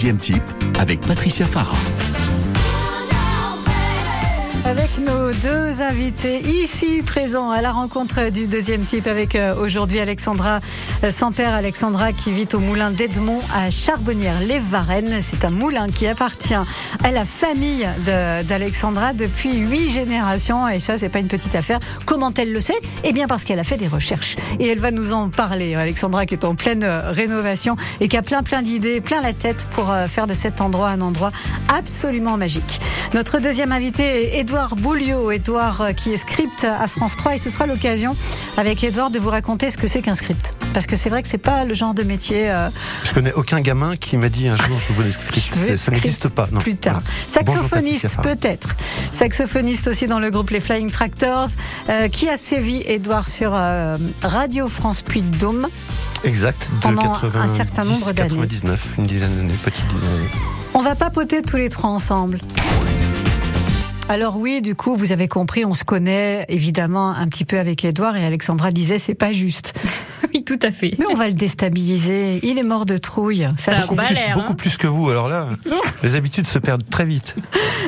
Deuxième type avec Patricia Farah. Avec nos deux invités ici présents à la rencontre du deuxième type avec euh, aujourd'hui Alexandra euh, sans père Alexandra qui vit au moulin d'Edmond à Charbonnières les Varennes. C'est un moulin qui appartient à la famille d'Alexandra depuis huit générations et ça c'est pas une petite affaire. Comment elle le sait? Eh bien parce qu'elle a fait des recherches et elle va nous en parler. Alexandra qui est en pleine euh, rénovation et qui a plein plein d'idées, plein la tête pour faire de cet endroit un endroit absolument magique. Notre deuxième invité est Édouard Bouliot. Édouard euh, qui est script à France 3 et ce sera l'occasion avec Édouard de vous raconter ce que c'est qu'un script. Parce que c'est vrai que c'est pas le genre de métier. Euh... Je connais aucun gamin qui m'a dit un jour je veux des scripts. Ça n'existe pas. Non. Plus tard. Saxophoniste peut-être. Saxophoniste aussi dans le groupe Les Flying Tractors euh, qui a sévi Édouard sur euh, Radio France Puy de Dôme. Exact. De pendant 80, un certain nombre d'années. 99, une dizaine d'années, petite dizaine d'années. On va papoter tous les trois ensemble. Alors oui, du coup, vous avez compris, on se connaît évidemment un petit peu avec Edouard et Alexandra disait c'est pas juste. oui, tout à fait. Mais on va le déstabiliser. Il est mort de trouille. Ça, beaucoup, plus, hein. beaucoup plus que vous. Alors là, les habitudes se perdent très vite.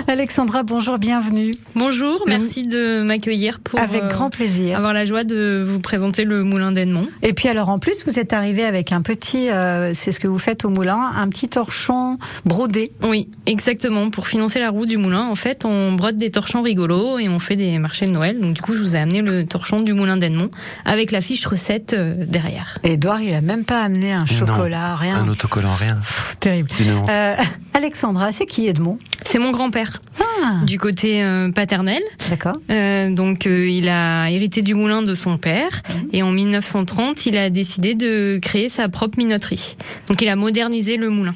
Alexandra, bonjour, bienvenue. Bonjour, merci de m'accueillir pour avec grand plaisir avoir la joie de vous présenter le moulin d'Edmond. Et puis alors en plus, vous êtes arrivé avec un petit, euh, c'est ce que vous faites au moulin, un petit torchon brodé. Oui, exactement. Pour financer la roue du moulin, en fait, on brode des torchons rigolos et on fait des marchés de Noël. Donc du coup, je vous ai amené le torchon du moulin d'Edmond avec la fiche recette euh, derrière. Edouard, il a même pas amené un chocolat, rien. Un autocollant, rien. terrible. Euh, Alexandra, c'est qui Edmond? C'est mon grand-père. Ah. Du côté euh, paternel. D'accord. donc il a hérité du moulin de son père mhm. et en 1930, il a décidé de créer sa propre minoterie. Donc il a modernisé le moulin.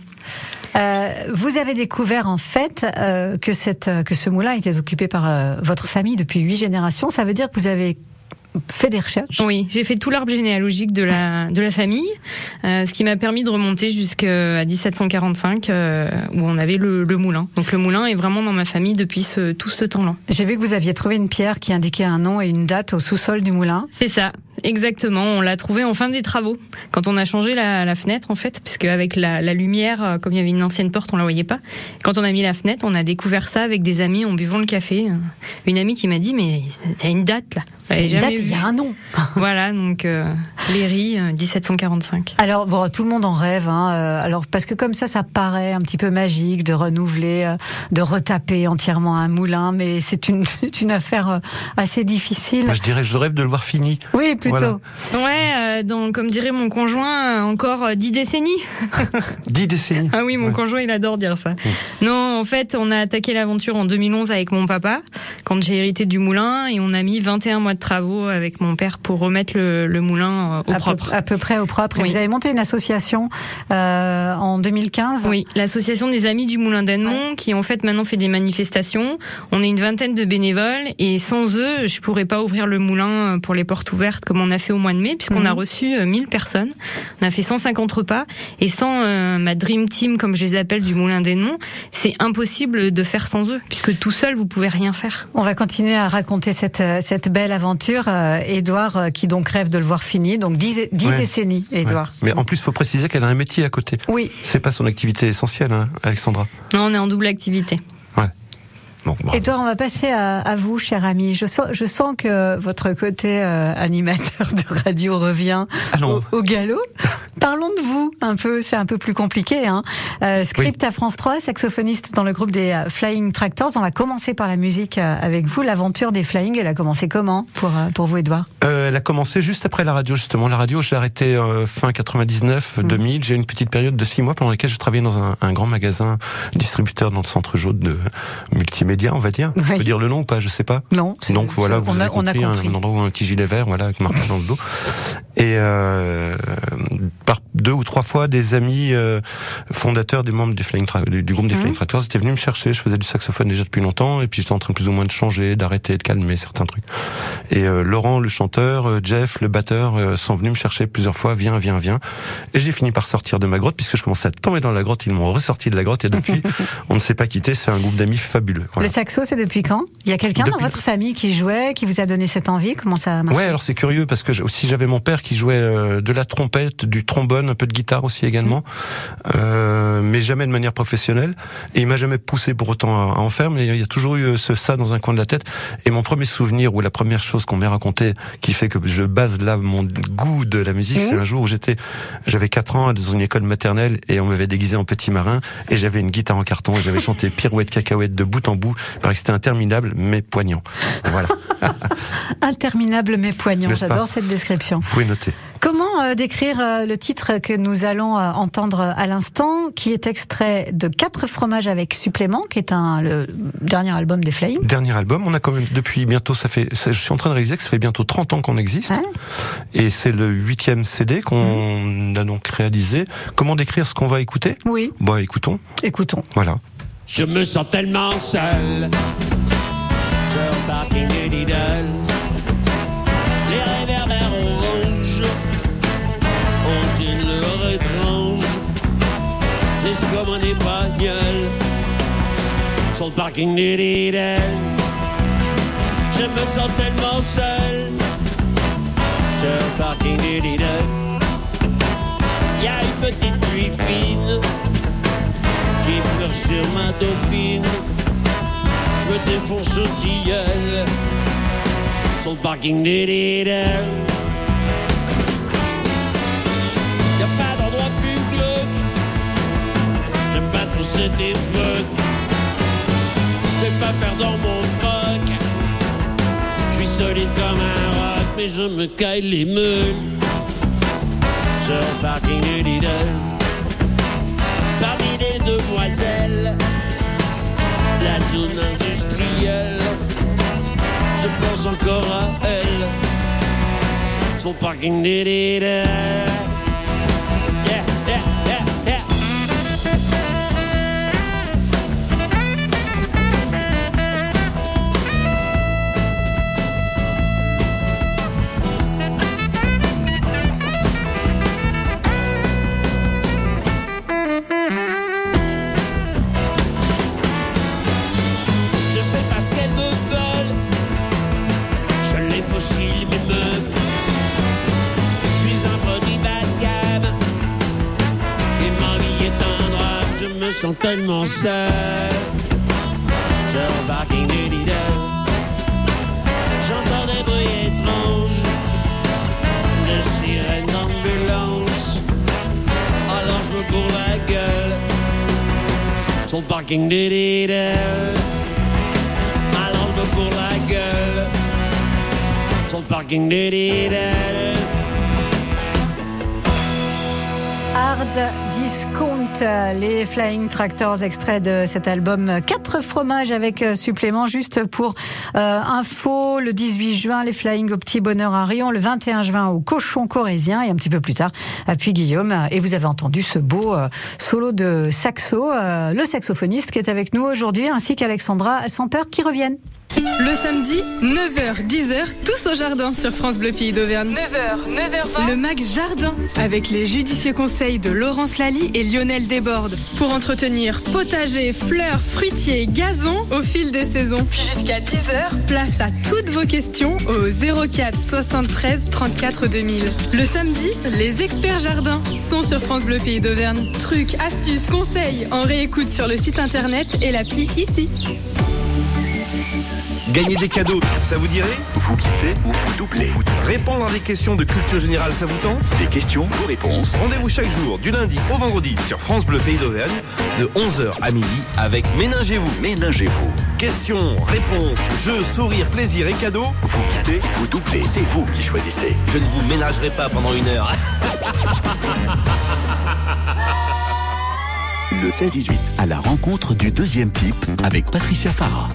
Euh, vous avez découvert en fait euh, que, cette, que ce moulin était occupé par euh, votre famille depuis huit générations. Ça veut dire que vous avez fait des recherches Oui, j'ai fait tout l'arbre généalogique de la, de la famille, euh, ce qui m'a permis de remonter jusqu'à 1745, euh, où on avait le, le, moulin. Donc le moulin est vraiment dans ma famille depuis ce, tout ce temps-là. J'ai vu que vous aviez trouvé une pierre qui indiquait un nom et une date au sous-sol du moulin. C'est ça, exactement. On l'a trouvé en fin des travaux, quand on a changé la, la fenêtre, en fait, puisque avec la, la, lumière, euh, comme il y avait une ancienne porte, on la voyait pas. Quand on a mis la fenêtre, on a découvert ça avec des amis en buvant le café. Une amie qui m'a dit, mais t'as une date là. Une date, il y a un nom. voilà, donc euh, Léry, 1745. Euh, alors bon, tout le monde en rêve. Hein, euh, alors parce que comme ça, ça paraît un petit peu magique de renouveler, euh, de retaper entièrement un moulin, mais c'est une une affaire assez difficile. Moi, je dirais, je rêve de le voir fini. Oui, plutôt. Ouais, donc comme dirait mon conjoint, encore dix décennies. dix décennies. Ah oui, mon conjoint, il adore dire ça. Non, en fait, on a attaqué l'aventure en 2011 avec mon papa, quand j'ai hérité du moulin, et on a mis 21 mois de travaux avec mon père pour remettre le, moulin euh, au propre. à peu près au propre. Et vous avez monté une association euh, en 2015 Oui, l'association des Amis du Moulin d'Edmond, qui en fait maintenant fait des manifestations. On est une vingtaine de bénévoles et sans eux, je pourrais pas ouvrir le moulin pour les portes ouvertes comme on a fait au mois de mai, puisqu'on a mhm. reçu 1000 euh, personnes. On a fait 150 repas et sans euh, ma dream team, comme je les appelle, du Moulin d'Edmond, c'est impossible de faire sans eux, puisque tout seul vous pouvez rien faire. On va continuer à raconter cette cette belle aventure. Edouard, euh, qui donc rêve de le voir fini, donc dix, décennies, Edouard. Mais en plus, il faut préciser qu'elle a un métier à côté. Oui. C'est pas son activité essentielle, hein, Alexandra. Non, on est en double activité. Edouard, on va passer à, vous, cher ami. Je sens, je sens que votre côté euh, animateur de radio revient ah au, galop. Parlons de vous un peu, c'est un peu plus compliqué. Hein. Euh, script à France 3, saxophoniste dans le groupe des euh, Flying Tractors. On va commencer par la musique avec vous. L'aventure des Flying, elle a commencé comment pour, pour vous, Edouard Elle a commencé juste après la radio, justement. La radio, j'ai arrêté fin 99, 2000. Mmh. J'ai eu une petite période de six mois pendant laquelle je travaillais dans un, un grand magasin distributeur dans le centre jaune de multimédia on va dire. Je peux dire le nom ou pas, je sais pas. Non. Donc voilà, vous avez compris, Un, endroit où un petit gilet vert, voilà, avec marqué dans le dos. Et euh, par deux ou trois fois, des amis euh, fondateurs des membres des Flying du, du, groupe des mmh. Flying Tractors étaient venus me chercher. Je faisais du saxophone déjà depuis longtemps, et puis j'étais en train plus ou moins de changer, d'arrêter, de calmer certains trucs. Et euh, Laurent, le chanteur, euh, Jeff, le batteur, euh, sont venus me chercher plusieurs fois. Viens, viens, viens. Et j'ai fini par sortir de ma grotte puisque je commençais à tomber dans la grotte. Ils m'ont ressorti de la grotte et depuis, on ne s'est pas quitté. C'est un groupe d'amis fabuleux. Le saxo, c'est depuis quand? Il y a quelqu'un dans votre famille qui jouait, qui vous a donné cette envie? Comment ça marche Ouais, alors c'est curieux parce que aussi j'avais mon père qui jouait de la trompette, du trombone un peu de guitare aussi également, euh, mais jamais de manière professionnelle. Et il m'a jamais poussé pour autant à, en faire, mais il y a toujours eu ce, ça dans un coin de la tête. Et mon premier souvenir ou la première chose qu'on m'a raconté qui fait que je base là mon goût de la musique, c'est un jour où j'étais, j'avais 4 ans dans une école maternelle et on m'avait déguisé en petit marin et j'avais une guitare en carton et j'avais chanté pirouette cacahuète de bout en bout. parce que c'était interminable mais poignant. Voilà. interminable mais poignant. J'adore cette description. Vous pouvez noter. Comment euh, décrire euh, le titre que nous allons euh, entendre à l'instant, qui est extrait de Quatre fromages avec supplément, qui est un le dernier album des Flying Dernier album, on a quand même depuis bientôt, ça fait, je suis en train de réaliser que ça fait bientôt 30 ans qu'on existe, et c'est le huitième CD qu'on mmh. a donc réalisé. Comment décrire ce qu'on va écouter? Oui. Bon, écoutons. Écoutons. Voilà. Je me sens tellement seul. comme un sur le parking du Lidl. Je me sens tellement seul sur le parking du Lidl. Y a une petite pluie fine qui pleure sur ma dauphine. Je me défonce au tilleul sur le parking du Lidl. Cette époque. Fais pas perdre mon froc. Je suis solide comme un roc, mais je me caille les meules. Sur le parking du Lidl. Parmi les demoiselles, la zone industrielle. Je pense encore à elle. Le parking du Lidl. Tellement seuls. Je parking du leader. J'entends des bruits étranges de sirènes d'ambulance. Alors je me la gueule sur le parking du leader. Alors je me la gueule sur le parking du leader. Hard Discount, les Flying Tractors, extrait de cet album Quatre fromages avec euh, supplément. Juste pour euh, info, le 18 juin, les Flying au Petit Bonheur à Rion, le 21 juin au Cochon Corésien et un petit peu plus tard à Puy-Guillaume. Et vous avez entendu ce beau euh, solo de saxo, le saxophoniste qui est avec nous aujourd'hui, ainsi qu'Alexandra sans peur qui reviennent. Le samedi, 9h, 10h, tous au jardin sur France Bleu Pays d'Auvergne. 9h, 9h20. Le MAC Jardin, avec les judicieux conseils de Laurence Lally et Lionel Desbordes. Pour entretenir potager, fleurs, fruitiers, gazon au fil des saisons. Puis jusqu'à 10h, place à toutes vos questions au 04 73 34 2000. Le samedi, les experts jardins sont sur France Bleu Pays d'Auvergne. Trucs, astuces, conseils en réécoute sur le site internet et l'appli ici. Gagner des cadeaux, ça vous dirait Vous quittez ou vous doublez Répondre à des questions de culture générale, ça vous tente Des questions, vos réponses. Rendez-vous chaque jour, du lundi au vendredi, sur France Bleu Pays d'Auvergne, de 11h à midi, avec Ménagez-vous. Ménagez-vous. Questions, réponses, jeux, sourires, plaisir et cadeaux. Vous quittez, vous doublez, c'est vous qui choisissez. Je ne vous ménagerai pas pendant une heure. Le 16-18, à la rencontre du deuxième type avec Patricia Farah.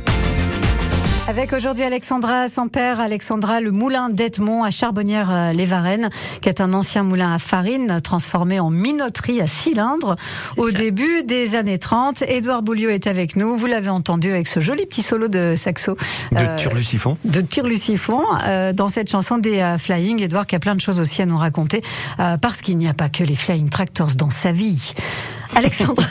Avec aujourd'hui Alexandra Sampère, Alexandra le moulin d'Edmont à Charbonnières-les-Varennes, qui est un ancien moulin à farine transformé en minoterie à cylindres au début des années 30. Édouard Bouliot est avec nous. Vous l'avez entendu avec ce joli petit solo de saxo. De euh, Turlucifon. De Turlucifon. Euh, dans cette chanson des euh, Flying, Édouard qui a plein de choses aussi à nous raconter, euh, parce qu'il n'y a pas que les Flying Tractors dans sa vie. Alexandra,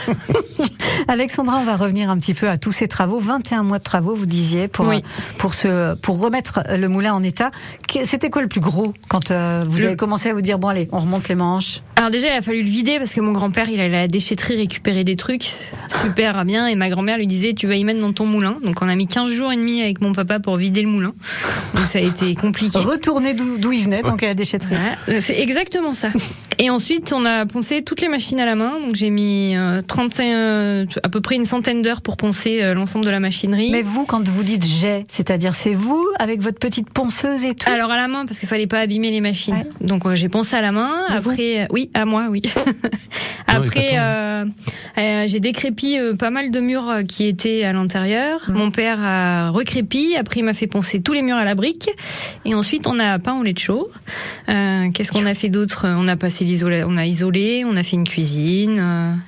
Alexandra, on va revenir un petit peu à tous ces travaux. 21 mois de travaux, vous disiez, pour, pour, ce, pour remettre le moulin en état. C'était quoi le plus gros quand euh, vous avez commencé à vous dire, bon allez, on remonte les manches? Alors déjà, il a fallu le vider parce que mon grand-père, il allait à la déchetterie récupérer des trucs super bien et ma grand-mère lui disait tu vas y mettre dans ton moulin. Donc on a mis 15 jours et demi avec mon papa pour vider le moulin. Donc ça a été compliqué. Retourner d'où il venait, donc à la déchetterie. c'est exactement ça. Et ensuite, on a poncé toutes les machines à la main. Donc j'ai mis 35, euh, euh, à peu près une centaine d'heures pour poncer euh, l'ensemble de la machinerie. Mais vous, quand vous dites j'ai, c'est-à-dire c'est vous avec votre petite ponceuse et tout Alors à la main parce qu'il fallait pas abîmer les machines. Donc j'ai poncé à la main. Après, oui, à moi, oui. Après, euh, euh, j'ai décrépi euh, pas mal de murs qui étaient à l'intérieur. Mmh. Mon père a recrépi. Après, il m'a fait poncer tous les murs à la brique. Et ensuite, on a peint au lait de chaud. Qu'est-ce qu'on a fait d'autre? On a passé l'isolé, on a isolé, on a fait une cuisine.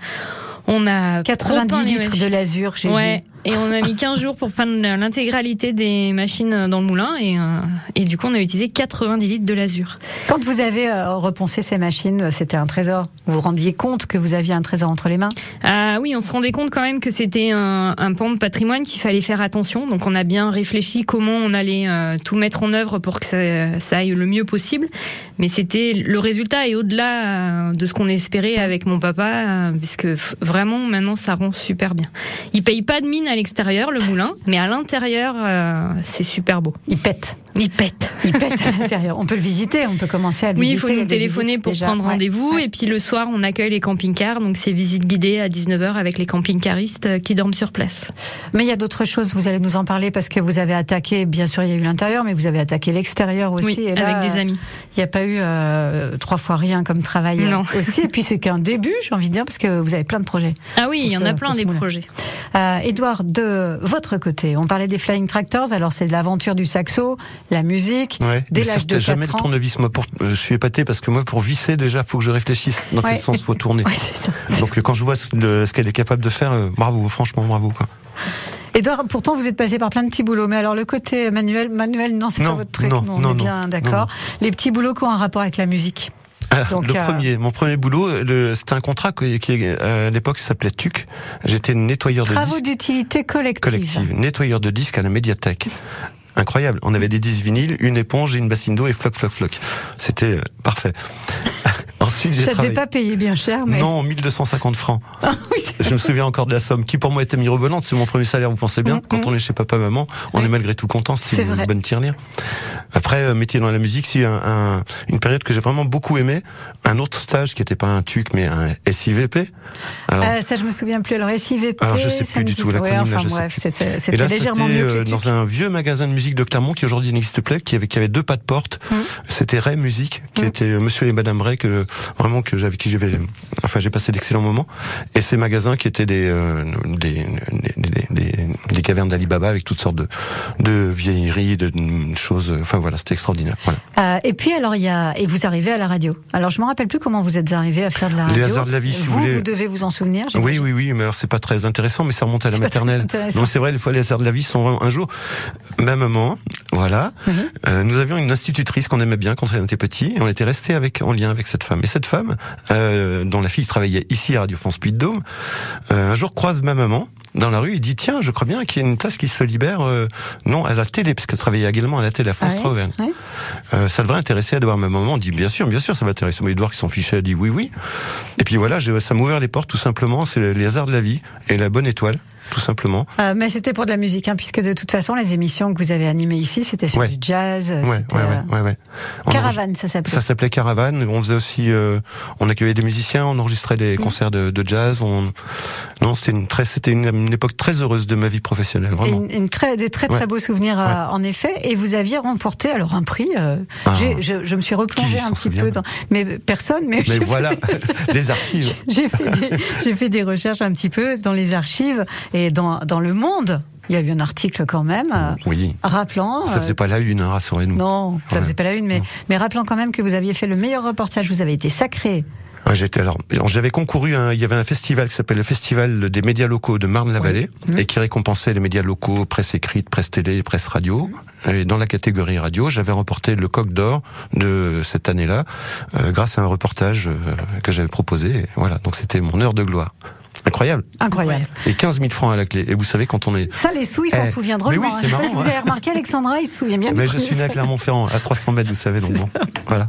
On a 90 litres de l'azur, j'ai ouais. Et on a mis 15 jours pour peindre l'intégralité des machines dans le moulin et, euh, et du coup on a utilisé 90 litres de l'azur. Quand vous avez euh, reponcé ces machines, c'était un trésor. Vous vous rendiez compte que vous aviez un trésor entre les mains? Ah oui, on se rendait compte quand même que c'était un, un pan de patrimoine qu'il fallait faire attention. Donc on a bien réfléchi comment on allait euh, tout mettre en œuvre pour que ça, ça aille le mieux possible. Mais c'était le résultat est au-delà de ce qu'on espérait avec mon papa, puisque vraiment maintenant ça rend super bien. Il paye pas de mine à l'extérieur, le moulin, mais à l'intérieur, euh, c'est super beau. Il pète. Il pète. Il pète à l'intérieur. On peut le visiter, on peut commencer à le visiter. Oui, il faut nous téléphoner pour prendre rendez-vous. Et puis le soir, on accueille les camping-cars. Donc c'est visite guidée à 19h avec les camping-caristes euh, qui dorment sur place. Mais il y a d'autres choses, vous allez nous en parler parce que vous avez attaqué, bien sûr, il y a eu l'intérieur, mais vous avez attaqué l'extérieur aussi. Oui, avec des amis. Il n'y a pas eu euh, trois fois rien comme travail non. aussi. Et puis c'est qu'un début, j'ai envie de dire, parce que vous avez plein de projets. Ah oui, il y en a plein des projets. Euh, Edouard, de votre côté, on parlait des Flying Tractors. Alors c'est de l'aventure du saxo, la musique, dès l'âge de 4 jamais le tournevis. Moi, pour, je suis épaté parce que moi, pour visser, déjà, faut que je réfléchisse dans quel sens faut tourner. Donc, quand je vois ce, qu'elle est capable de faire, euh, bravo, franchement, bravo. Quoi. Edouard, pourtant vous êtes passé par plein de petits boulots, mais alors le côté manuel, manuel, non, c'est pas votre truc. Non, on est bien d'accord. Les petits boulots qui ont un rapport avec la musique. Ah, Donc, le euh, premier, mon premier boulot, c'était un contrat qui, qui à l'époque s'appelait TUC. J'étais nettoyeur de disques. Travaux d'utilité collective. Collective, nettoyeur de disques à la médiathèque. Incroyable. On avait des disques vinyles, une éponge et une bassine d'eau et floc, floc, floc. C'était euh, parfait. Ensuite, j'ai Ça ne devait pas payer bien cher, mais... Non, 1250 francs. Ah je me souviens encore de la somme, qui pour moi était mirobolante. C'est mon premier salaire, vous pensez bien. Mm, Quand on est chez papa, maman, on est malgré tout content. C'est une bonne tirelire. Après, euh, métier dans la musique, c'est un, une période que j'ai vraiment beaucoup aimé. Un autre stage qui n'était pas un TUC, mais un SIVP. Alors, euh, ça, je me souviens plus. Alors, SIVP. Alors, je sais plus du tout l'acronyme. Ouais, enfin, bref, c'était légèrement mieux que dans un vieux magasin de musique de Clermont qui aujourd'hui n'existe plus, qui avait, qui avait deux pas de porte. Mm. C'était Ray Musique, qui était Monsieur et Madame Ray, que vraiment que j'avais qui j'avais, enfin, j'ai passé d'excellents moments. Et ces magasins qui étaient des des, des, des, des, cavernes d'Alibaba avec toutes sortes de de vieilleries, de, choses. Enfin voilà, c'était extraordinaire. Voilà. Euh, et puis alors il y a et vous arrivez à la radio. Alors je me rappelle plus comment vous êtes arrivé à faire de la radio. Les hasards de la vie, si vous, vous voulez. Vous devez vous en souvenir. Oui, oui, oui. Mais alors c'est pas très intéressant, mais ça remonte à la maternelle. Donc c'est vrai, les fois les hasards de la vie sont un jour. Ma maman, voilà. Euh, nous avions une institutrice qu'on aimait bien quand on était petit, et on était resté avec en lien avec cette femme. Et cette femme, euh, dont la fille travaillait ici à Radio France Puy de Dôme, euh, un jour croise ma maman dans la rue, il dit tiens, je crois bien qu'il y a une place qui se libère, euh, non à la télé, parce qu'elle travaillait également à la télé à France ah ouais, euh, ça devrait intéresser Edouard. Ma maman dit bien sûr, bien sûr, ça va intéresser. Mais Edouard qui s'en fichait a dit oui, oui. Et puis voilà, ça m'a ouvert les portes tout simplement. C'est les hasards de la vie et la bonne étoile tout simplement. Euh, mais c'était pour de la musique, hein, puisque de toute façon, les émissions que vous avez animées ici, c'était sur du jazz. Ouais, ouais, ouais, ouais, Caravane, ça s'appelait. Ça s'appelait Caravane. On faisait aussi, euh, on accueillait des musiciens, on enregistrait des mmh. concerts de, de, jazz. On... Non, c'était une très, c'était une, époque très heureuse de ma vie professionnelle, vraiment. Une, une très, des très très beaux souvenirs, euh, en effet. Et vous aviez remporté alors un prix. Euh, ah. je, je, me suis replongée un petit peu dans, mais personne, mais. Mais voilà, les archives. J'ai fait, des, fait des recherches un petit peu dans les archives et dans, dans le monde. Il y a eu un article quand même. Euh, oui. Rappelant. Ça faisait pas la une, hein, rassurez-nous. Non, ça faisait pas la une, mais, mais rappelant quand même que vous aviez fait le meilleur reportage, vous avez été sacré ah, J'étais alors, j'avais concouru. il y avait un festival qui s'appelle le Festival des médias locaux de Marne-la-Vallée et qui récompensait les médias locaux, presse écrite, presse télé, presse radio. Et dans la catégorie radio, j'avais remporté le Coq d'or de cette année-là, euh, grâce à un reportage euh, que j'avais proposé. voilà, donc c'était mon heure de gloire. Incroyable. Incroyable. Et 15 000 francs à la clé. Et vous savez, quand on est. Ça, les sous, ils s'en Eh, souviennent drôlement. oui, hein. Je sais pas si vous avez remarqué, Alexandra, il se souvient bien Mais du je suis né à. Clermont-Ferrand, à 300 mètres, vous savez, donc bon. Voilà.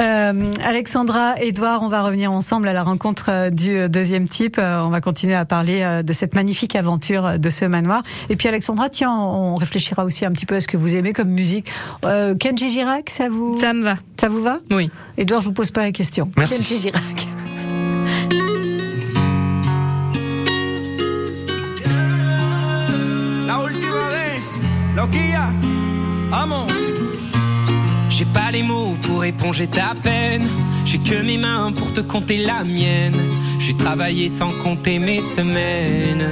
Euh, Alexandra, Edouard, on va revenir ensemble à la rencontre euh, du euh, deuxième type. Euh, on va continuer à parler de cette magnifique aventure de ce manoir. Et puis Alexandra, tiens, on réfléchira aussi un petit peu à ce que vous aimez comme musique. Euh, Kenji Girac, ça vous, Ça me va. ça vous va? Oui. Edouard, je vous pose pas la question. Merci. Kenji Girac. Vez, loquilla, amo. J'ai pas les mots pour éponger ta peine. J'ai que mes mains pour te compter la mienne. J'ai travaillé sans compter mes semaines.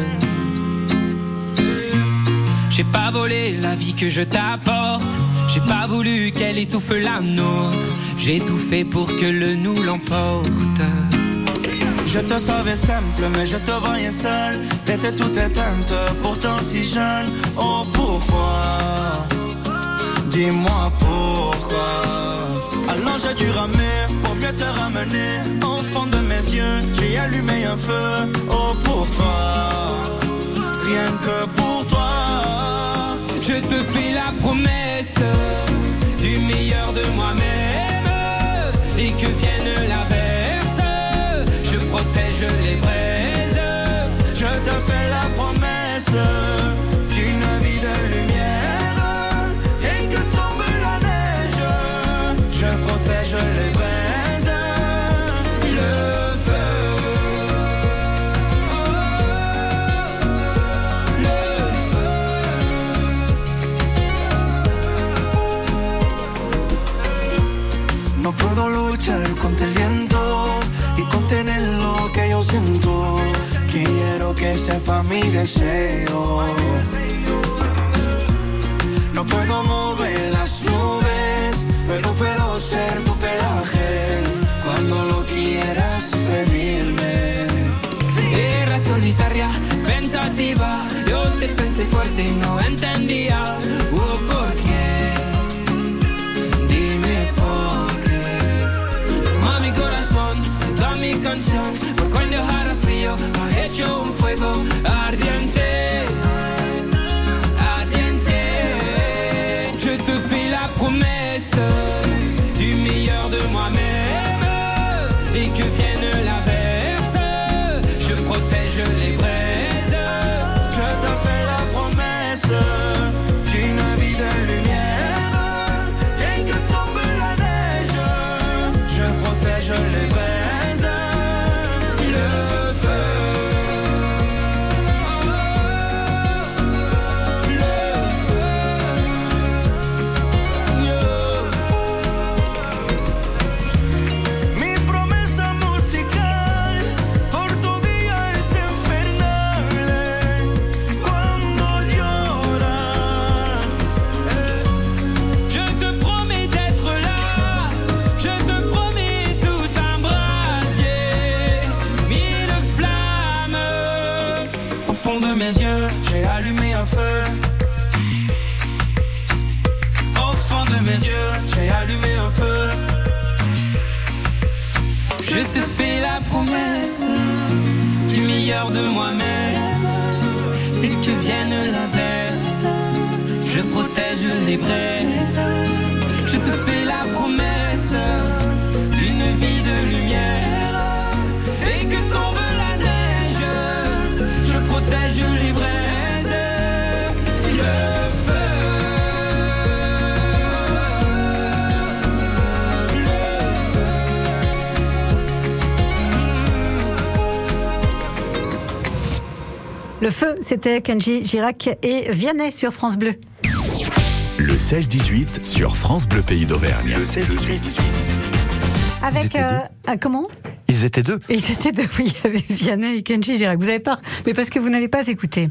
J'ai pas volé la vie que je t'apporte. J'ai pas voulu qu'elle étouffe la nôtre. J'ai tout fait pour que le nous l'emporte. Je te savais simple, mais je te voyais seul. T'étais toute éteinte, pourtant si jeune. Oh pourquoi? Dis-moi pourquoi. Alors j'ai dû ramer pour mieux te ramener. Au fond de mes yeux, j'ai allumé un feu. Oh pourquoi? Rien que pour toi. Je te fais la promesse du meilleur de moi-même et que vienne l'averse, je protège les braises. Je te fais la promesse Que sepa mi deseo. No puedo mover las nubes, pero puedo ser tu pelaje cuando lo quieras pedirme. Era solitaria, pensativa, yo te pensé fuerte y no entendía oh, por qué. Dime por qué. Toma mi corazón, toda mi canción, por cuando dejara frío, ha hecho un de moi-même et que vienne l'averse. Je protège les braises. Je te fais la promesse d'une vie de Le feu, c'était Kenji Girac et Vianney sur France Bleu. Le 16-18 sur France Bleu Pays d'Auvergne. Le 16-18. Avec euh, un- comment? Ils étaient deux. Et c'était deux, oui, il y avait Vianney et Kenji Girac. Vous avez peur, mais parce que vous n'avez pas écouté.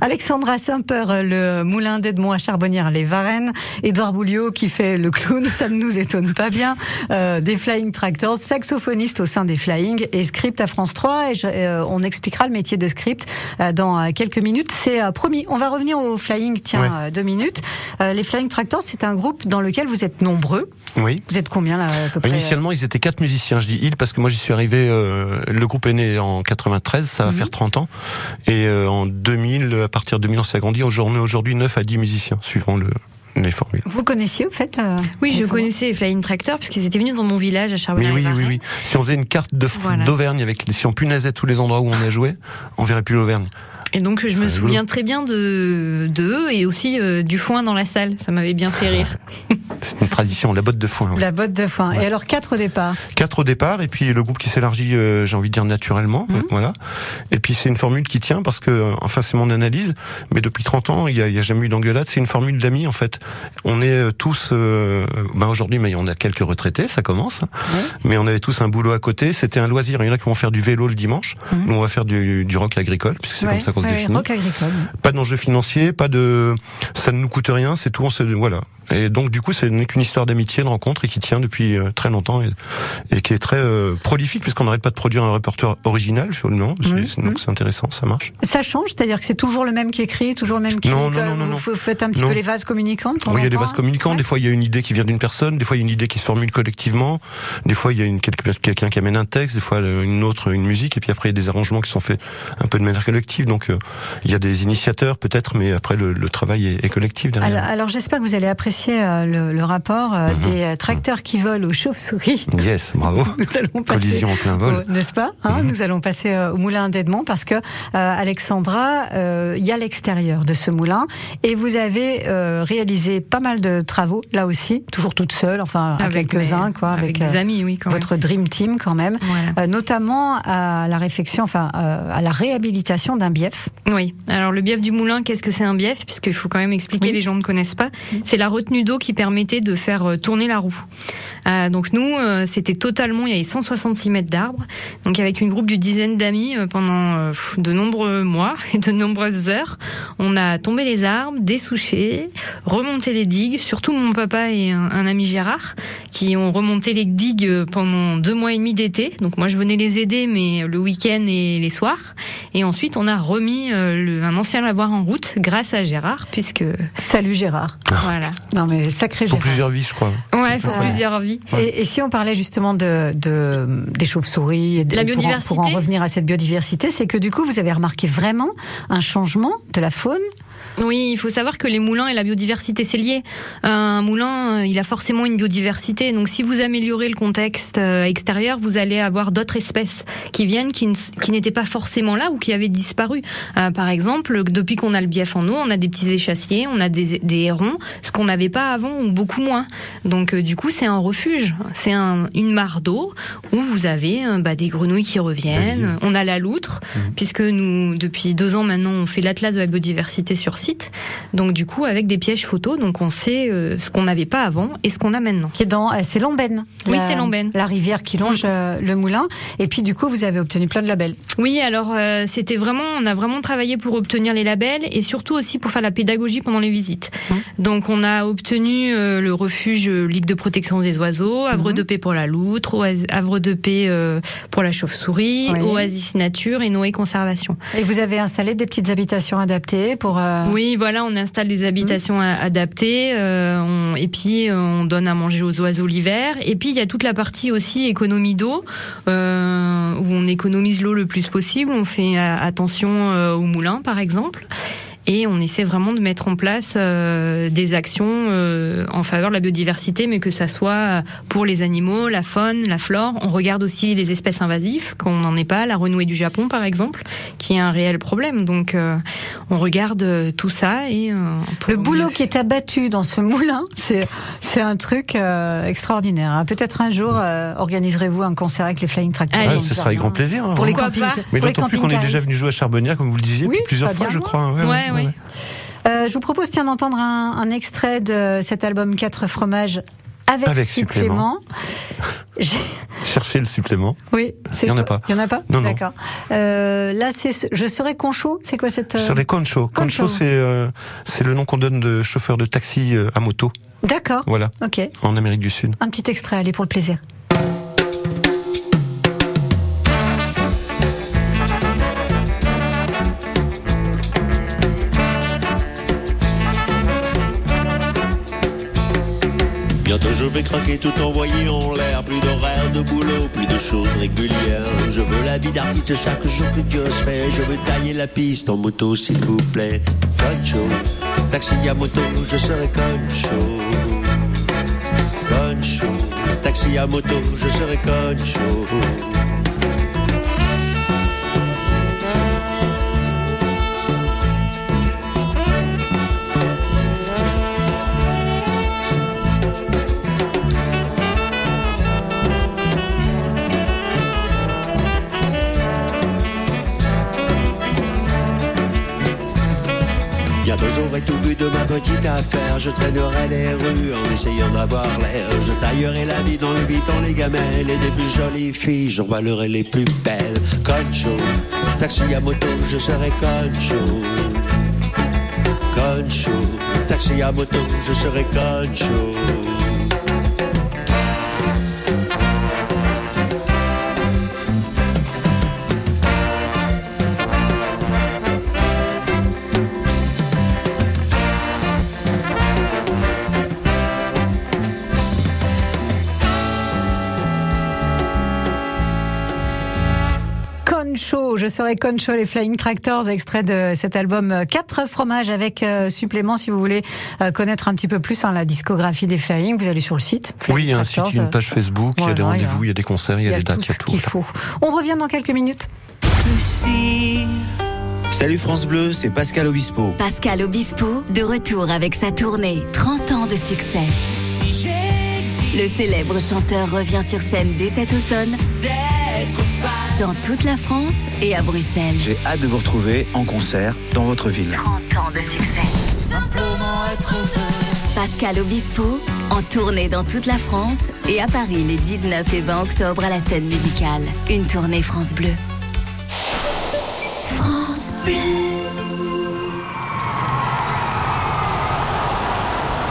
Alexandra Simper, le moulin d'Edmond à Charbonnières, les Varennes. Édouard Bouliot qui fait le clown, ça ne nous étonne pas bien. Euh, des Flying Tractors, saxophoniste au sein des Flying et script à France 3. Et je- euh, on expliquera le métier de script euh, dans euh, quelques minutes. C'est euh, promis. On va revenir au Flying, tiens, Ouais. euh, deux minutes. Euh, les Flying Tractors, c'est un groupe dans lequel vous êtes nombreux. Oui. Vous êtes combien là à peu près Initialement, ils étaient quatre musiciens. Je dis ils parce que moi j'y suis arrivé. Euh, le groupe est né en 93, ça va Mhm. faire 30 ans. Et euh, en 2000, à partir de 2000, on s'est agrandi. Aujourd'hui, aujourd'hui 9 à 10 musiciens, suivant le les formules. Vous connaissiez au fait euh, Oui, je connaissais Flying Tractor puisqu'ils étaient venus dans mon village à Mais Charbonnier. oui, oui, oui. Si on faisait une carte de Voilà. d'Auvergne avec, si on punaisait tous les endroits où on a joué, on verrait plus l'Auvergne. Et donc je me souviens très bien de d'eux et aussi euh, du foin dans la salle. Ça m'avait bien fait rire. C'est une tradition, la botte de foin. oui. La botte de foin. Et alors quatre au départ. Quatre au départ, et puis le groupe qui s'élargit, euh, j'ai envie de dire naturellement, Mhm. voilà. Et puis c'est une formule qui tient parce que, euh, enfin c'est mon analyse, mais depuis 30 ans, il y a, il y a jamais eu d'engueulade. C'est une formule d'amis en fait. On est tous, euh, ben aujourd'hui, mais on a quelques retraités, ça commence, mais on avait tous un boulot à côté. C'était un loisir. Il y en a qui vont faire du vélo le dimanche. Mhm. Nous on va faire du, du rock agricole, puisque c'est Ouais, comme ça qu'on Rock agricole. Pas d'enjeu financier, pas de, ça ne nous coûte rien, c'est tout. On se, voilà. Et donc du coup, c'est n'est qu'une histoire d'amitié, de rencontre, et qui tient depuis euh, très longtemps et, et qui est très euh, prolifique, puisqu'on n'arrête pas de produire un répertoire original finalement. C'est- Donc c'est intéressant, ça marche. Ça change, c'est-à-dire que c'est toujours le même qui écrit, toujours le même qui. Non, non, non, non, vous non. faites un petit Non. peu les vases temps Oui, il y a des vases communicants. Ouais. Des fois, il y a une idée qui vient d'une personne. Des fois, il y a une idée qui se formule collectivement. Des fois, il y a une, quelqu'un qui amène un texte. Des fois, une autre, une musique. Et puis après, il y a des arrangements qui sont faits un peu de manière collective. Donc, euh, il y a des initiateurs peut-être, mais après, le, le travail est, est collectif derrière. Alors, alors, j'espère que vous allez apprécier euh, le, le rapport euh, Mhm. des euh, tracteurs qui volent aux chauves-souris. Yes, bravo. Nous allons passer, Collision en plein vol. au- n'est-ce pas hein, Mhm. Nous allons passer euh, au moulin d'Edmond parce que euh, Alexandra, euh, il y a l'extérieur de ce moulin et vous avez euh, réalisé pas mal de travaux là aussi, toujours toute seule, enfin Avec quelques-uns quoi, avec, avec des amis, oui, quand même. votre dream team quand même, Voilà. Euh, notamment à la réflexion, enfin euh, à la réhabilitation d'un bief. Oui. Alors le bief du moulin, qu'est-ce que c'est un bief? Puisqu'il faut quand même expliquer, Oui. les gens ne connaissent pas. C'est la retenue d'eau qui permettait de faire euh, tourner la roue. Euh, donc nous, euh, c'était totalement, il y avait 166 mètres d'arbres. Donc avec une groupe d'une dizaine d'amis euh, pendant euh, de nombreux mois et de nombreuses heures, on a tombé les arbres, dessouché, remonté les digues. Surtout mon papa et un, un ami Gérard qui ont remonté les digues pendant deux mois et demi d'été. Donc moi je venais les aider, mais le week-end et les soirs. Et ensuite on a remis euh, le- un ancien lavoir en route grâce à Gérard, puisque Salut Gérard. voilà. Non mais sacré Pour plusieurs vies, je crois. Ouais, faut Ouais. plusieurs vies. Et, et si on parlait justement de, de des chauves-souris, et de- La pour en- biodiversité. pour en, revenir à cette biodiversité, c'est que du coup vous avez remarqué vraiment un changement de la faune. Oui, il faut savoir que les moulins et la biodiversité, c'est lié. Un moulin, euh, il a forcément une biodiversité. Donc si vous améliorez le contexte euh, extérieur, vous allez avoir d'autres espèces qui viennent, qui, n'étaient pas forcément là ou qui avaient disparu. Euh, par exemple, depuis qu'on a le bief en eau, on a des petits échassiers, on a des, des hérons, ce qu'on n'avait pas avant ou beaucoup moins. Donc euh, du coup, c'est un refuge. C'est un, une mare d'eau où vous avez euh, bah, des grenouilles qui reviennent. On a la loutre, puisque nous, depuis deux ans maintenant, on fait l'atlas de la biodiversité sur site. Donc du coup, avec des pièges photos, donc on sait euh, ce qu'on n'avait pas avant et ce qu'on a maintenant. Qui est dans, euh, c'est Lambène. Oui, c'est Lambène. La rivière qui longe euh, le moulin. Et puis du coup, vous avez obtenu plein de labels. Oui, alors c'était vraiment, on a vraiment travaillé pour obtenir les labels et surtout aussi pour faire la pédagogie pendant les visites. Mhm. Donc on a obtenu le refuge Ligue de protection des oiseaux, Havre Mhm. de paix pour la loutre, Havre de paix pour la chauve-souris, Oui. Oasis Nature et Noé Conservation. Et vous avez installé des petites habitations adaptées pour. euh, Oui, voilà, on installe des habitations adaptées, euh, on- et puis euh, on donne à manger aux oiseaux l'hiver. Et puis il y a toute la partie aussi économie d'eau, euh, où on économise l'eau le plus possible. On fait attention euh, au moulin, par exemple. Et on essaie vraiment de mettre en place euh, des actions euh, en faveur de la biodiversité, mais que ça soit pour les animaux, la faune, la flore. On regarde aussi les espèces invasives, qu'on n'en est pas, la renouée du Japon par exemple, qui est un réel problème. Donc euh, on regarde tout ça et euh, Le boulot qui est abattu dans ce moulin, c'est c'est un truc euh, extraordinaire. hein. Peut-être un jour euh, organiserez-vous un concert avec les Flying Tractors. Ah, ce sera avec grand plaisir. hein, Pour les campings. Mais d'autant plus qu'on est déjà venu jouer à Charbonnière, comme vous le disiez, plusieurs fois, je crois. Euh, je vous propose tiens d'entendre un, un extrait de cet album 4 fromages avec, Avec supplément. J'ai- Cherchez le supplément. Oui, Il y en a pas. Il y en a pas Non, non. D'accord. Euh, là, c'est ce- je serai concho. C'est quoi cette euh, Sur les conchos. Concho. Concho, c'est euh, c'est le nom qu'on donne de chauffeur de taxi euh, à moto. D'accord. Voilà, Ok. en Amérique du Sud. Un petit extrait, allez pour le plaisir. Je vais craquer tout envoyé en l'air. Plus d'horaire de boulot, plus de choses régulières. Je veux la vie d'artiste chaque jour que Dieu se fait. Je veux tailler la piste en moto, s'il vous plaît. Concho, taxi à moto, je serai concho. Concho, taxi à moto, je serai concho. J'aurai tout vu de ma petite affaire. Je traînerai les rues en essayant d'avoir l'air. Je taillerai la vie dans dans les gamelles. Et des plus jolies filles, j'envoilerai les plus belles. Concho, taxi à moto, je serai concho. Concho, taxi à moto, je serai concho. Je serai Concho, les Flying Tractors, extrait de cet album 4 fromages avec euh, supplément si vous voulez euh, connaître un petit peu plus hein, la discographie des Flying, vous allez sur le site. Oui, il y a un Tractors, site, une page Facebook, il y a des rendez-vous, il y a des concerts, il y a, des dates, il y a ce tout. qu'il faut. On revient dans quelques minutes. Salut France Bleu, c'est Pascal Obispo. Pascal Obispo, de retour avec sa tournée 30 ans de succès. Le célèbre chanteur revient sur scène dès cet automne dans toute la France et à Bruxelles. J'ai hâte de vous retrouver en concert dans votre ville. 30 ans de succès. Simplement être Pascal Obispo, en tournée dans toute la France et à Paris les 19 et 20 octobre à la scène musicale. Une tournée France Bleu. France Bleu.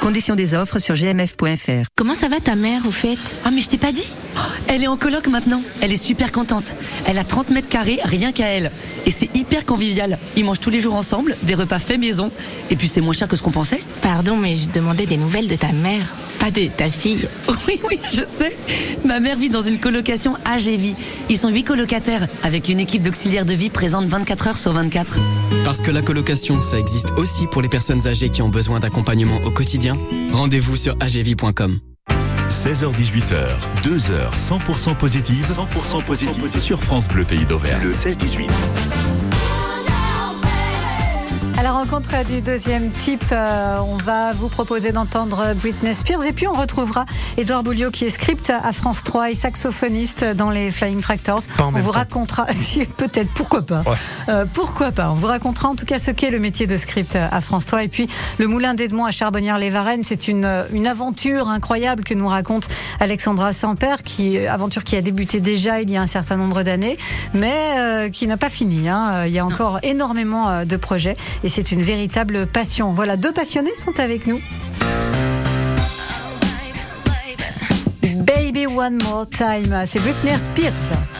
Conditions des offres sur gmf.fr. Comment ça va ta mère au fait? Ah mais je t'ai pas dit Oh, Elle est en coloc maintenant. Elle est super contente. Elle a 30 mètres carrés rien qu'à elle. Et c'est hyper convivial. Ils mangent tous les jours ensemble, des repas faits maison. Et puis c'est moins cher que ce qu'on pensait. Pardon, mais je demandais des nouvelles de ta mère, de ta fille. Oui, oui, je sais. Ma mère vit dans une colocation AGV. Ils sont huit colocataires, avec une équipe d'auxiliaires de vie présente 24 heures sur 24. Parce que la colocation, ça existe aussi pour les personnes âgées qui ont besoin d'accompagnement au quotidien. Rendez-vous sur agv.com. 16h-18h, 2 heures 100% positive, 100% positive sur France Bleu Pays d'Auvergne. Le 16-18. À la rencontre du deuxième type, euh, on va vous proposer d'entendre Britney Spears et puis on retrouvera Édouard Bouliot qui est script à France 3 et saxophoniste dans les Flying Tractors. On vous temps. racontera, si, peut-être, pourquoi pas. Ouais. Euh, pourquoi pas On vous racontera en tout cas ce qu'est le métier de script à France 3 et puis le Moulin d'Edmond à Charbonnières-les-Varennes. C'est une, une aventure incroyable que nous raconte Alexandra Samper, qui aventure qui a débuté déjà il y a un certain nombre d'années, mais euh, qui n'a pas fini. hein. Il y a encore énormément euh, de projets et c'est une véritable passion. Voilà, deux passionnés sont avec nous. Baby One More Time, c'est Britney Spears.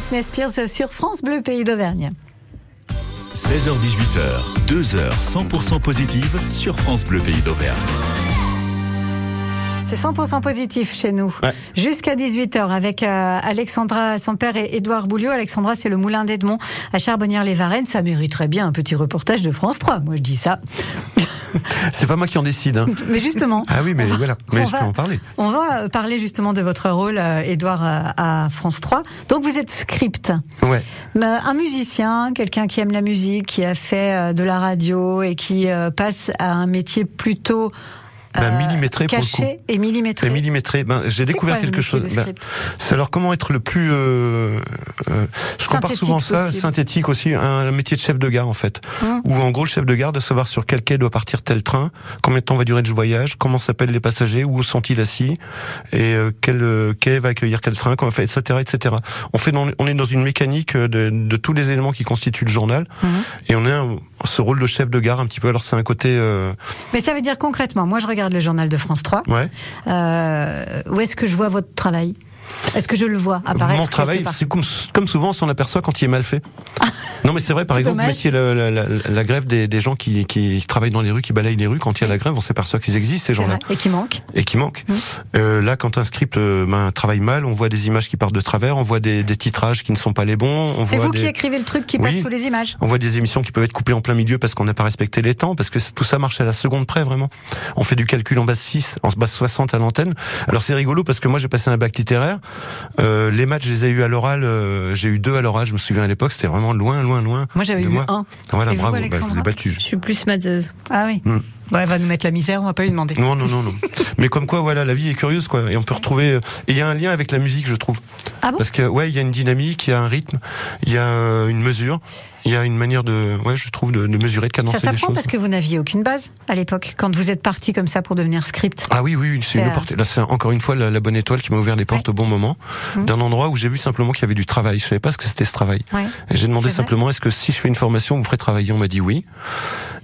Britney Spears sur France Bleu Pays d'Auvergne. 16h-18h, 2 heures 100% positives sur France Bleu Pays d'Auvergne. C'est 100% positif chez nous. Jusqu'à 18h avec euh, Alexandra, son père et Édouard Bouliot. Alexandra, c'est le moulin d'Edmond à Charbonnières-les-Varennes. Ça mériterait bien un petit reportage de France 3. Moi, je dis ça. C'est pas moi qui en décide. hein. Mais justement. Ah oui, mais voilà. Mais on je va- peux en parler. On va euh, parler justement de votre rôle, euh, Édouard, à, à France 3. Donc, vous êtes script. Ouais. Un musicien, quelqu'un qui aime la musique, qui a fait euh, de la radio et qui euh, passe à un métier plutôt Ben, euh, millimétré pour le coup. et millimétré. Et millimétré. Ben, j'ai découvert quoi quelque chose. de Ben, c'est alors comment être le plus. euh, euh, je compare souvent ça, synthétique aussi, un, un métier de chef de gare en fait. Hum. Où en gros le chef de gare doit savoir sur quel quai doit partir tel train, combien de temps va durer le voyage, comment s'appellent les passagers, où sont-ils assis, et euh, quel quai va accueillir quel train, comment etc., etc. On fait, dans- on est dans une mécanique de, de tous les éléments qui constituent le journal, et on a un- ce rôle de chef de gare un petit peu. Alors c'est un côté. Mais ça veut dire concrètement, moi je regarde le journal de France 3. ouais. Euh, où est-ce que je vois votre travail? Est-ce que je le vois apparaître Mon travail, c'est comme, comme souvent, on s'en aperçoit quand il est mal fait. non, mais c'est vrai, par exemple, mettiez la, la- la- la grève des, des gens qui, qui travaillent dans les rues, qui balayent les rues. Quand il y a la grève, on s'aperçoit qu'ils existent, ces gens-là. Et qui manque Et qui manquent. Euh, là, quand un script euh, ben, travaille mal, on voit des images qui partent de travers, on voit des, des titrages qui ne sont pas les bons. On C'est voit vous des... qui écrivez le truc qui Oui. passe sous les images On voit des émissions qui peuvent être coupées en plein milieu parce qu'on n'a pas respecté les temps, parce que tout ça marche à la seconde près, vraiment. On fait du calcul en base 6, en base 60 à l'antenne. Alors c'est rigolo parce que moi j'ai passé un bac littéraire. Euh, les maths, je les ai eu à l'oral. euh, j'ai eu deux à l'oral, je me souviens à l'époque, c'était vraiment loin, loin, loin. Moi j'avais eu moi. un. Voilà, Et vous, bravo. Bah, je vous ai battu. Je suis plus matheuse. Ah oui. Mm. Bon, elle va nous mettre la misère, on va pas lui demander. Non, non, non, non. Mais comme quoi, voilà, la vie est curieuse, quoi. Et on peut retrouver. euh, Et il y a un lien avec la musique, je trouve. Ah bon? Parce que ouais, il y a une dynamique, il y a un rythme, il y a une mesure, il y a une manière de, ouais, je trouve, de, de mesurer, de cadencer Ça les s'apprend choses. parce que vous n'aviez aucune base à l'époque, quand vous êtes parti comme ça pour devenir script. Ah oui, oui, C'est, une euh, opportunité. Là, c'est encore une fois la, la bonne étoile qui m'a ouvert les portes au bon moment, Mhm. d'un endroit où j'ai vu simplement qu'il y avait du travail. Je savais pas ce que c'était ce travail. Ouais. J'ai demandé simplement, est-ce que si je fais une formation, vous me ferez travailler? On m'a dit oui.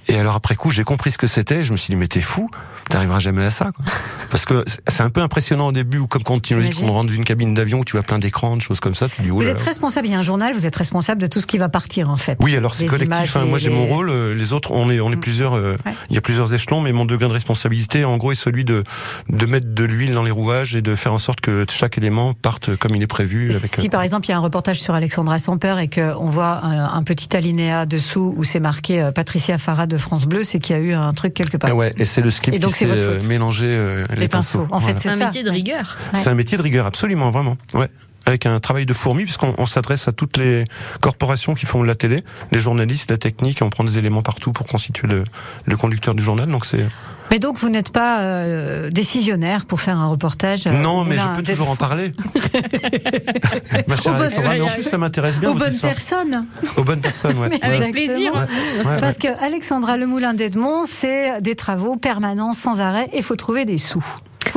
Et alors après coup, j'ai compris ce que c'était. Je me suis dit, mais t'es fou, t'arriveras jamais à ça. Quoi. Parce que c'est un peu impressionnant au début, ou comme quand tu imagines qu'on rentre d'une cabine d'avion où tu vois plein d'écrans, de choses comme ça. Tu dis, oh Vous là êtes responsable, il y a un journal, vous êtes responsable de tout ce qui va partir en fait. Oui, alors c'est collectif. hein. les- Moi, j'ai les- mon rôle. euh, Les autres, on est, on est plusieurs. euh, Ouais. Il y a plusieurs échelons, mais mon degré de responsabilité, en gros, est celui de de mettre de l'huile dans les rouages et de faire en sorte que chaque élément parte comme il est prévu. Avec, Si euh, par exemple il y a un reportage sur Alexandra Samper et qu'on voit un, un petit alinéa dessous où c'est marqué euh, Patricia Farah de France Bleu, c'est qu'il y a eu un truc quelque part. ah ouais, et c'est le script Et donc, qui c'est s'est mélangé euh, les, pinceaux. En fait, Voilà. c'est C'est un ça. métier de rigueur. Ouais. C'est un métier de rigueur, absolument, vraiment. Ouais. Avec un travail de fourmi, puisqu'on on s'adresse à toutes les corporations qui font de la télé, les journalistes, la technique, et on prend des éléments partout pour constituer le, le conducteur du journal. Donc c'est. Mais donc vous n'êtes pas euh, décisionnaire pour faire un reportage. euh, non, mais je peux toujours en parler. Ma chère Alexandra, mais en plus ça m'intéresse bien. Aux bonnes personnes. Aux bonnes personnes, ouais. Mais Ouais. avec plaisir. Ouais, ouais, Parce que Alexandra Le Moulin d'Edmond, c'est des travaux permanents sans arrêt et faut trouver des sous.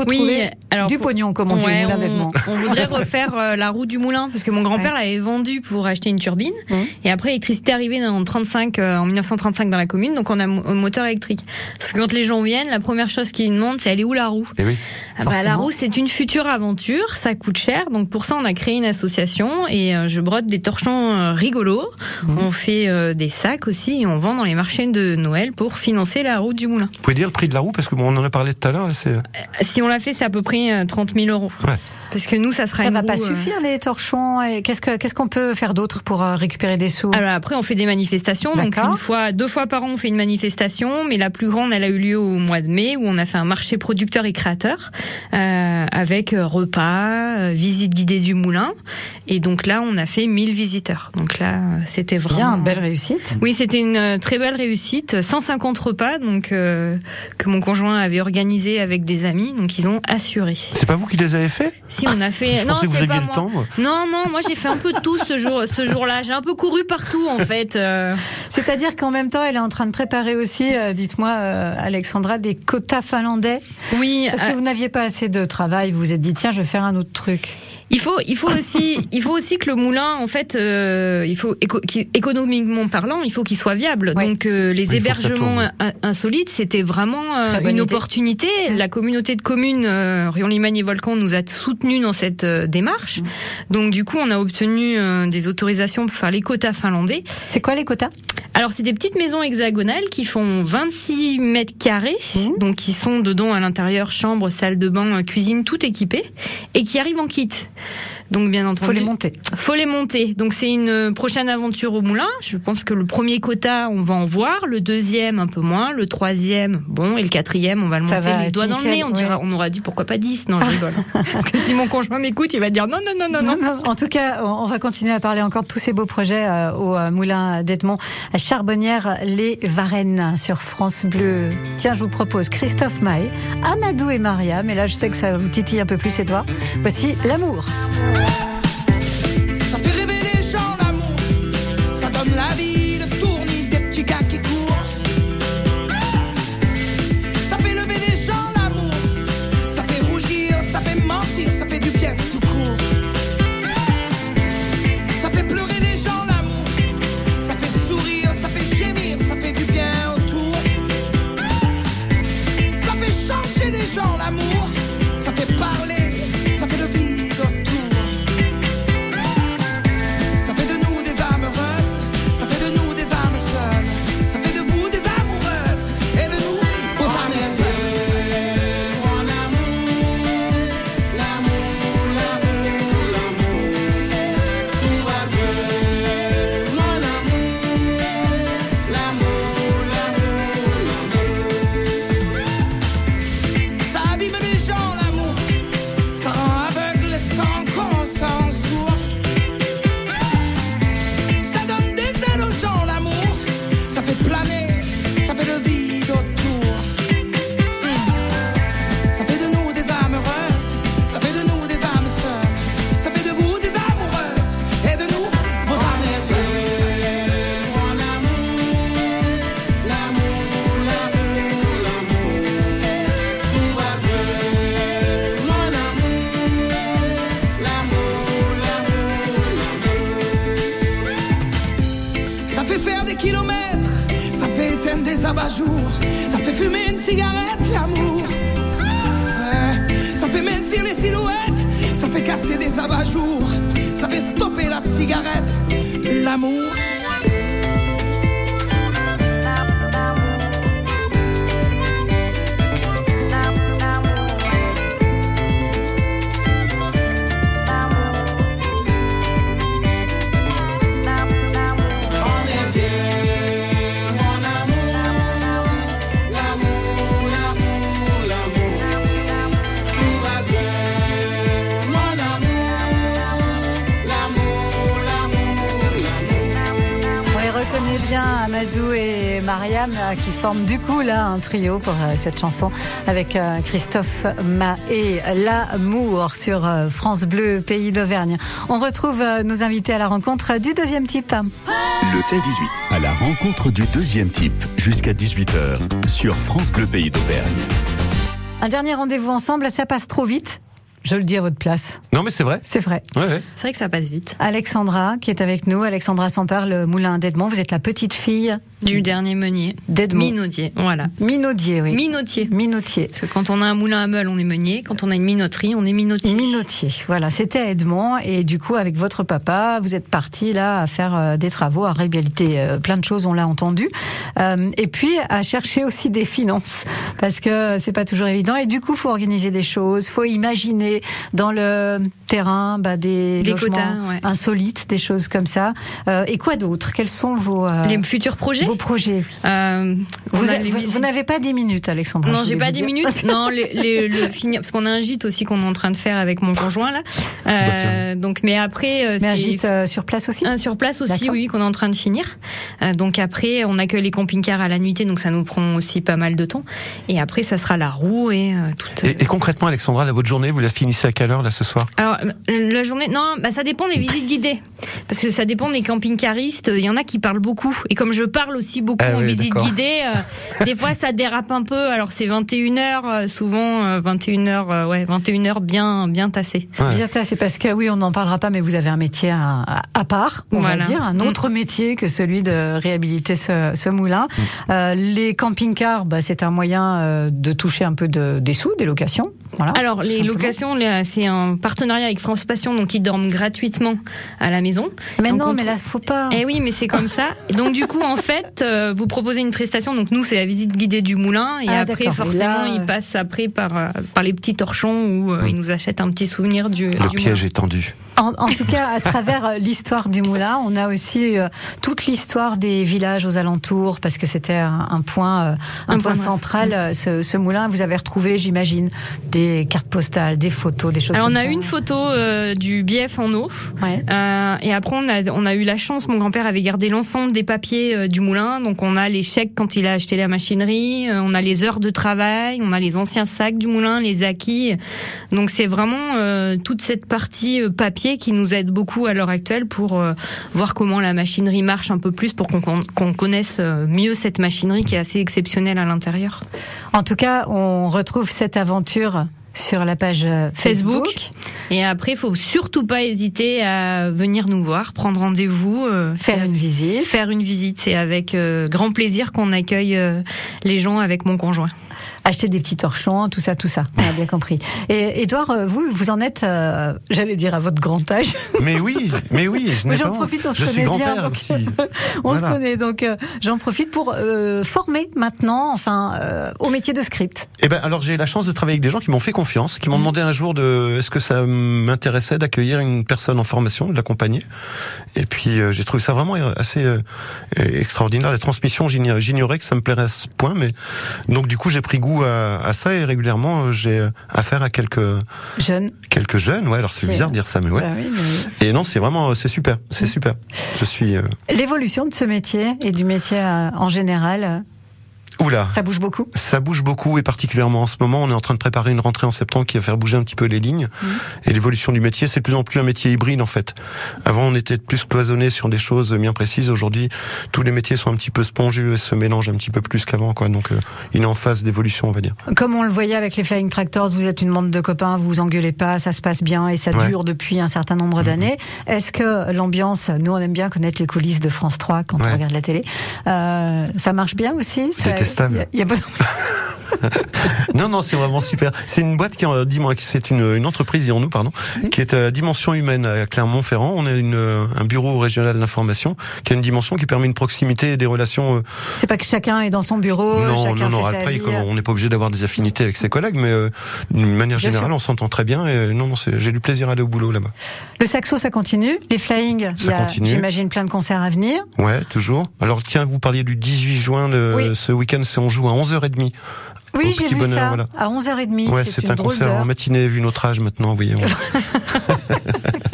Faut Oui, trouver alors, du pognon, comme on dit, Ouais, on, voudrait refaire euh, la roue du moulin parce que mon grand-père Ouais. l'avait vendue pour acheter une turbine Mmh. et après l'électricité est arrivée en 35 euh, en 1935 dans la commune donc on a un moteur électrique. Sauf que quand les gens viennent, la première chose qu'ils demandent c'est elle est où la roue? Et oui. Ah bah, La roue c'est une future aventure, ça coûte cher donc pour ça on a créé une association et euh, je brode des torchons euh, rigolos. Mmh. On fait euh, des sacs aussi et on vend dans les marchés de Noël pour financer la route du moulin. Vous pouvez dire le prix de la roue parce que bon, on en a parlé tout à l'heure. Si on l'a fait c'est à peu près euh, 30 000 euros. Ouais. Parce que nous ça sera Ça une va pas euh, suffire les torchons. Et qu'est-ce que qu'est-ce qu'on peut faire d'autre pour euh, récupérer des sous? Alors après, on fait des manifestations. Donc une fois, deux fois par an, on fait une manifestation. Mais la plus grande, elle a eu lieu au mois de mai, où on a fait un marché producteur et créateur euh, avec euh, repas, euh, visite guidée du moulin. Et donc là, on a fait 1000 visiteurs. Donc là, euh, c'était vraiment Bien, belle réussite. Oui, c'était une euh, très belle réussite. 150 repas, donc euh, que mon conjoint avait organisé avec des amis. Donc ils ont assuré. c'est pas vous qui les avez fait Si on a fait, Je non, que vous pas le temps. moi. Non, non, moi j'ai fait un peu de tout ce jour, ce jour-là. J'ai un peu couru partout en fait. euh. C'est-à-dire qu'en même temps, elle est en train de préparer aussi, euh, dites-moi, euh, Alexandra, des quotas finlandais. Oui, Parce que vous n'aviez pas assez de travail, vous vous êtes dit, tiens, je vais faire un autre truc. Il faut, il faut aussi, il faut aussi que le moulin, en fait, euh, il faut éco- économiquement parlant, il faut qu'il soit viable. Ouais. Donc euh, les Oui, hébergements insolites, c'était vraiment euh, une idée. opportunité. La communauté de communes euh, Rion-Limagne et Volcan nous a soutenus dans cette euh, démarche. Donc du coup, on a obtenu euh, des autorisations pour faire les quotas finlandais. C'est quoi les quotas? Alors, c'est des petites maisons hexagonales qui font 26 mètres carrés, Mmh. donc qui sont dedans à l'intérieur chambre, salle de bain, euh, cuisine, tout équipé, et qui arrivent en kit. Donc, bien entendu. Faut les monter. Faut les monter. Donc, c'est une prochaine aventure au moulin. Je pense que le premier quota, on va en voir. Le deuxième, un peu moins. Le troisième, bon. Et le quatrième, on va le Ça monter va les doigts dans le nez. On, ouais. dira, on aura dit pourquoi pas 10. Non, je rigole. Parce que si mon conjoint m'écoute, il va dire non, non, non, non, non. En tout cas, on va continuer à parler encore de tous ces beaux projets euh, au euh, Moulin d'Edmond, à Charbonnières-les-Varennes sur France Bleu. Tiens, je vous propose Christophe Maé, Amadou et Maria, mais là, je sais que ça vous titille un peu plus, Edouard. Voici L'amour. Ça fait rêver les gens l'amour, ça donne la vie, le tournis des petits gars qui courent. Ça fait lever les gens l'amour, ça fait rougir, ça fait mentir, ça fait du bien tout court. Ça fait pleurer les gens l'amour, Amadou et Mariam, euh, qui forment du coup là un trio pour euh, cette chanson avec euh, Christophe Ma et L'amour sur euh, France Bleu, pays d'Auvergne. On retrouve nos invités à la rencontre du deuxième type. Le 16-18, à la rencontre du deuxième type, jusqu'à 18h, sur France Bleu Pays d'Auvergne. Un dernier rendez-vous ensemble, ça passe trop vite. Je le dis à votre place. Non, mais c'est vrai. C'est vrai. Ouais, ouais. C'est vrai que ça passe vite. Alexandra, qui est avec nous, Alexandra Sampard, le moulin d'Edmond. Vous êtes la petite fille Du dernier meunier. d'Edmond. Minaudier, voilà. Minaudier, oui. Minotier. Minotier. Parce que quand on a un moulin à meule, on est meunier. Quand on a une minoterie, on est minotier. Minotier, voilà, c'était à Edmond et du coup avec votre papa, vous êtes parti là à faire euh, des travaux, à réhabiliter euh, plein de choses, on l'a entendu, Euh, et puis à chercher aussi des finances parce que c'est pas toujours évident et du coup faut organiser des choses, faut imaginer dans le terrain bah, des, Des logements quotas, ouais. insolites, des choses comme ça. Euh, et quoi d'autre? Quels sont vos euh, Les futurs projets? Vos projets. Euh, Vous, n'avez pas 10 minutes, Alexandra. Non, je j'ai pas vous 10 dire. minutes. Non, les, les- le finir parce qu'on a un gîte aussi qu'on est en train de faire avec mon conjoint là. Euh, donc, mais après, euh, Mais un gîte euh, sur place aussi Un sur place aussi, oui, qu'on est en train de finir. Euh, donc après, on accueille les camping-cars à la nuitée, donc ça nous prend aussi pas mal de temps. Et après, ça sera la roue et euh, tout. Et, et concrètement, Alexandra, là, votre journée, vous la finissez à quelle heure là ce soir? Alors, la journée, non, bah, ça dépend des visites guidées. Parce que ça dépend des camping-caristes. Il y en a qui parlent beaucoup. Et comme je parle aussi beaucoup Ah en oui, visite guidée, euh, des fois ça dérape un peu. Alors c'est 21h, souvent euh, 21h, euh, ouais, 21h bien, bien tassé. Bien tassé, parce que oui, on n'en parlera pas, mais vous avez un métier à, part, on va Voilà. dire, un Mm. autre métier que celui de réhabiliter ce, ce moulin. Euh, les camping-cars, bah, c'est un moyen de toucher un peu de, des sous, des locations. Voilà, Alors les simplement. locations, c'est un partenariat avec France Passion, donc ils dorment gratuitement à la maison. Mais Donc, non, on mais là, faut pas. Eh oui, mais c'est comme ça. Et donc du coup, en fait, euh, vous proposez une prestation. Donc nous, c'est la visite guidée du moulin, et Ah, après, forcément, Là, euh, ils passent après par euh, par les petits torchons où euh, ils nous achètent un petit souvenir du. Le du piège moulin. est tendu. En, en tout cas, à travers euh, l'histoire du moulin, on a aussi euh, toute l'histoire des villages aux alentours, parce que c'était un, un point, euh, un, Un point point de central. euh, Ce, ce moulin, vous avez retrouvé, j'imagine, des cartes postales, des photos, des choses. Alors on a ça. une photo euh, du bief en eau, Euh, et après on a on a eu la chance. Mon grand-père avait gardé l'ensemble des papiers euh, du moulin, donc on a les chèques quand il a acheté la machinerie, euh, on a les heures de travail, on a les anciens sacs du moulin, les acquis. Donc c'est vraiment euh, toute cette partie euh, qui nous aide beaucoup à l'heure actuelle pour euh, voir comment la machinerie marche un peu plus, pour qu'on connaisse euh, mieux cette machinerie qui est assez exceptionnelle à l'intérieur. En tout cas, on retrouve cette aventure sur la page euh, Facebook. Facebook. Et après, il faut surtout pas hésiter à venir nous voir, prendre rendez-vous, euh, Faire une visite. Faire une visite, c'est avec euh, grand plaisir qu'on accueille euh, les gens avec mon conjoint. Acheter des petits torchons, tout ça, tout ça. On a bien compris. Et Edouard, vous, vous en êtes, euh, j'allais dire à votre grand âge. Mais oui, mais oui, je j'en profite, on se Je connaît bien. grand-père donc- aussi. on Voilà. se connaît, donc euh, j'en profite pour euh, former maintenant, enfin, au métier de script. Eh ben, alors j'ai la chance de travailler avec des gens qui m'ont fait confiance, qui m'ont Mm. demandé un jour de, est-ce que ça m'intéressait d'accueillir une personne en formation, de l'accompagner. Et puis j'ai trouvé ça vraiment assez extraordinaire. La transmission, j'ign- j'ignorais que ça me plairait à ce point, mais donc du coup j'ai pris goût à, à ça et régulièrement euh, j'ai affaire à quelques Jeune. quelques jeunes. Ouais, alors c'est bizarre de dire ça, mais ouais. Bah oui, mais- Et non, c'est vraiment, c'est super, c'est super. Je suis. euh, L'évolution de ce métier et du métier euh, en général, euh, Oula. ça bouge beaucoup. Ça bouge beaucoup et particulièrement en ce moment, on est en train de préparer une rentrée en septembre qui va faire bouger un petit peu les lignes. Et l'évolution du métier, c'est de plus en plus un métier hybride en fait. Avant, on était plus cloisonné sur des choses bien précises. Aujourd'hui, tous les métiers sont un petit peu spongieux et se mélangent un petit peu plus qu'avant, quoi. Donc, euh, il est en phase d'évolution, on va dire. Comme on le voyait avec les Flying Tractors, vous êtes une bande de copains, vous vous engueulez pas, ça se passe bien et ça Ouais. dure depuis un certain nombre d'années. Est-ce que l'ambiance, nous on aime bien connaître les coulisses de France 3 quand on regarde la télé, euh, ça marche bien aussi? Ça- Détestable. y a- y a pas- Non, non, c'est vraiment super. C'est une boîte qui, euh, dis-moi, qui- c'est une, une entreprise, dirons-nous, pardon, qui est à dimension humaine à Clermont-Ferrand. On a une, euh, un bureau régional d'information qui a une dimension qui permet une proximité et des relations euh, C'est pas que chacun est dans son bureau, non, chacun non, non. fait sa Après, vie. on n'est pas obligé d'avoir des affinités avec ses collègues, mais euh, d'une manière Bien générale, sûr. on s'entend très bien. Et non, non, j'ai du plaisir à aller au boulot là-bas. Le saxo, ça continue. Les Flying, j'imagine, plein de concerts à venir. Ouais, toujours. Alors, tiens, vous parliez du 18 juin Oui. ce week-end, c'est on joue à 11h30. Oui, j'ai vu bonheur, ça. voilà. À 11h30. Ouais, c'est un drôle concert en matinée vu notre âge maintenant, on-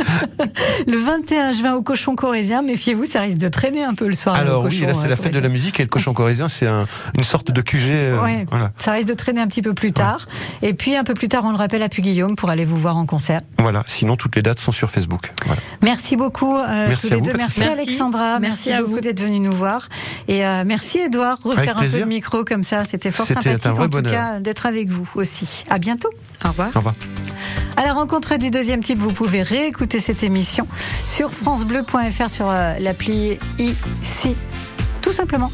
Le 21 juin au Cochon Corésien, méfiez-vous, ça risque de traîner un peu le soir. Alors le oui, cochon, là c'est euh, la fête de la musique et le cochon corésien c'est un- une sorte de QG. euh, Ouais, voilà. Ça risque de traîner un petit peu plus tard. Et puis un peu plus tard, on le rappelle à Puy-Guillaume pour aller vous voir en concert. voilà. Sinon toutes les dates sont sur Facebook. Voilà. Merci beaucoup euh, Merci tous les vous, deux. Merci, Merci. Alexandra. Merci à beaucoup vous. d'être venu nous voir. Et euh, merci Edouard. Refaire un peu le micro comme ça, c'était fort C'était sympathique un vrai en tout bonheur. cas d'être avec vous aussi. À bientôt. Au revoir. Au revoir. À la rencontre du deuxième type, vous pouvez réécouter cette émission sur francebleu.fr sur euh, l'appli ici. Tout simplement.